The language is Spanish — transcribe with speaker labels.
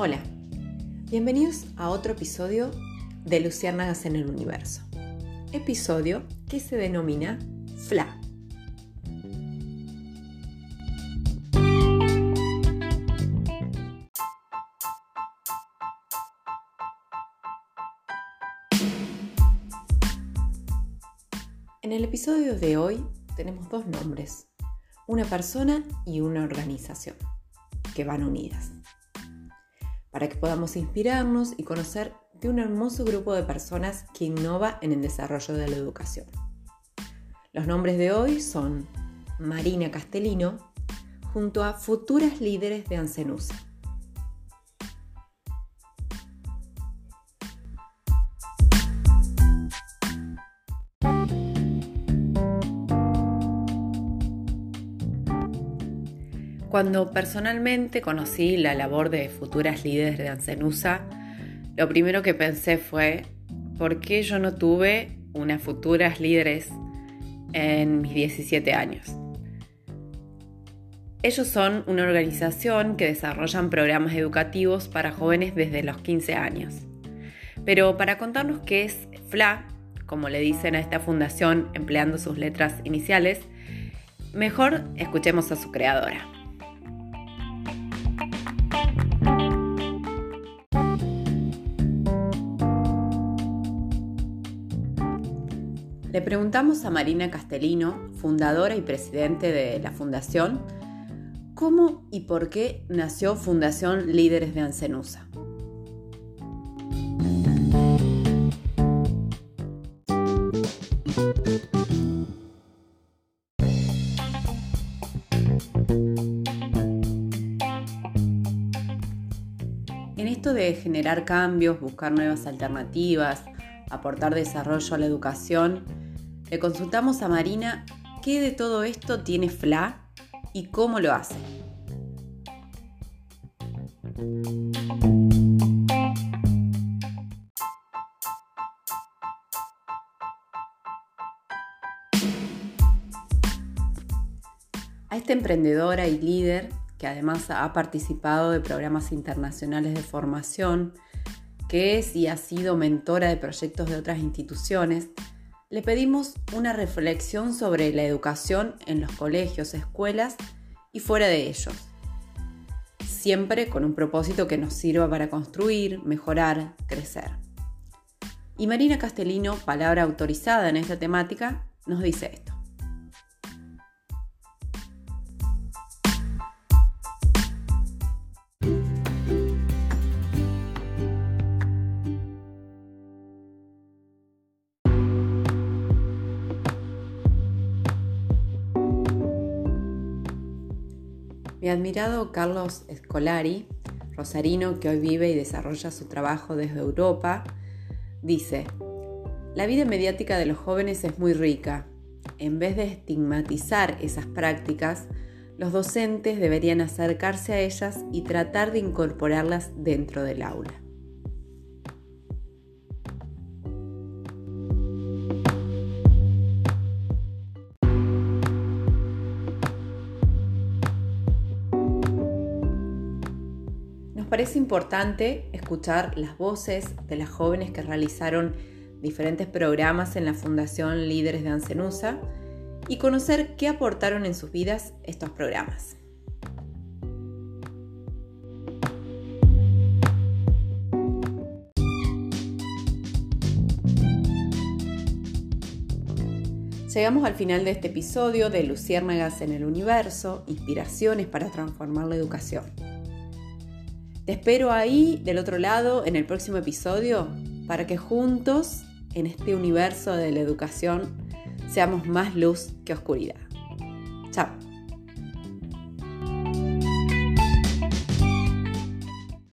Speaker 1: Hola, bienvenidos a otro episodio de Luciérnagas en el Universo. Episodio que se denomina FLA. En el episodio de hoy tenemos dos nombres, una persona y una organización, que van unidas para que podamos inspirarnos y conocer de un hermoso grupo de personas que innova en el desarrollo de la educación. Los nombres de hoy son Marina Castellino junto a futuras líderes de Ancenusa. Cuando personalmente conocí la labor de futuras líderes de Ancenusa, lo primero que pensé fue, ¿por qué yo no tuve unas futuras líderes en mis 17 años? Ellos son una organización que desarrollan programas educativos para jóvenes desde los 15 años. Pero para contarnos qué es FLA, como le dicen a esta fundación empleando sus letras iniciales, mejor escuchemos a su creadora. Le preguntamos a Marina Castellino, fundadora y presidente de la fundación, cómo y por qué nació Fundación Líderes de Ancenusa. En esto de generar cambios, buscar nuevas alternativas, aportar desarrollo a la educación, le consultamos a Marina qué de todo esto tiene FLA y cómo lo hace. A esta emprendedora y líder, que además ha participado de programas internacionales de formación, que es y ha sido mentora de proyectos de otras instituciones, le pedimos una reflexión sobre la educación en los colegios, escuelas y fuera de ellos. Siempre con un propósito que nos sirva para construir, mejorar, crecer. Y Marina Castellino, palabra autorizada en esta temática, nos dice esto. Mi admirado Carlos Escolari, rosarino que hoy vive y desarrolla su trabajo desde Europa, dice, la vida mediática de los jóvenes es muy rica. En vez de estigmatizar esas prácticas, los docentes deberían acercarse a ellas y tratar de incorporarlas dentro del aula. Parece importante escuchar las voces de las jóvenes que realizaron diferentes programas en la Fundación Líderes de Ancenusa y conocer qué aportaron en sus vidas estos programas. Llegamos al final de este episodio de Luciérnagas en el Universo, inspiraciones para transformar la educación. Te espero ahí del otro lado en el próximo episodio para que juntos en este universo de la educación seamos más luz que oscuridad. Chao.